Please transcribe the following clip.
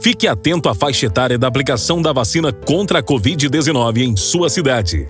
Fique atento à faixa etária da aplicação da vacina contra a Covid-19 em sua cidade.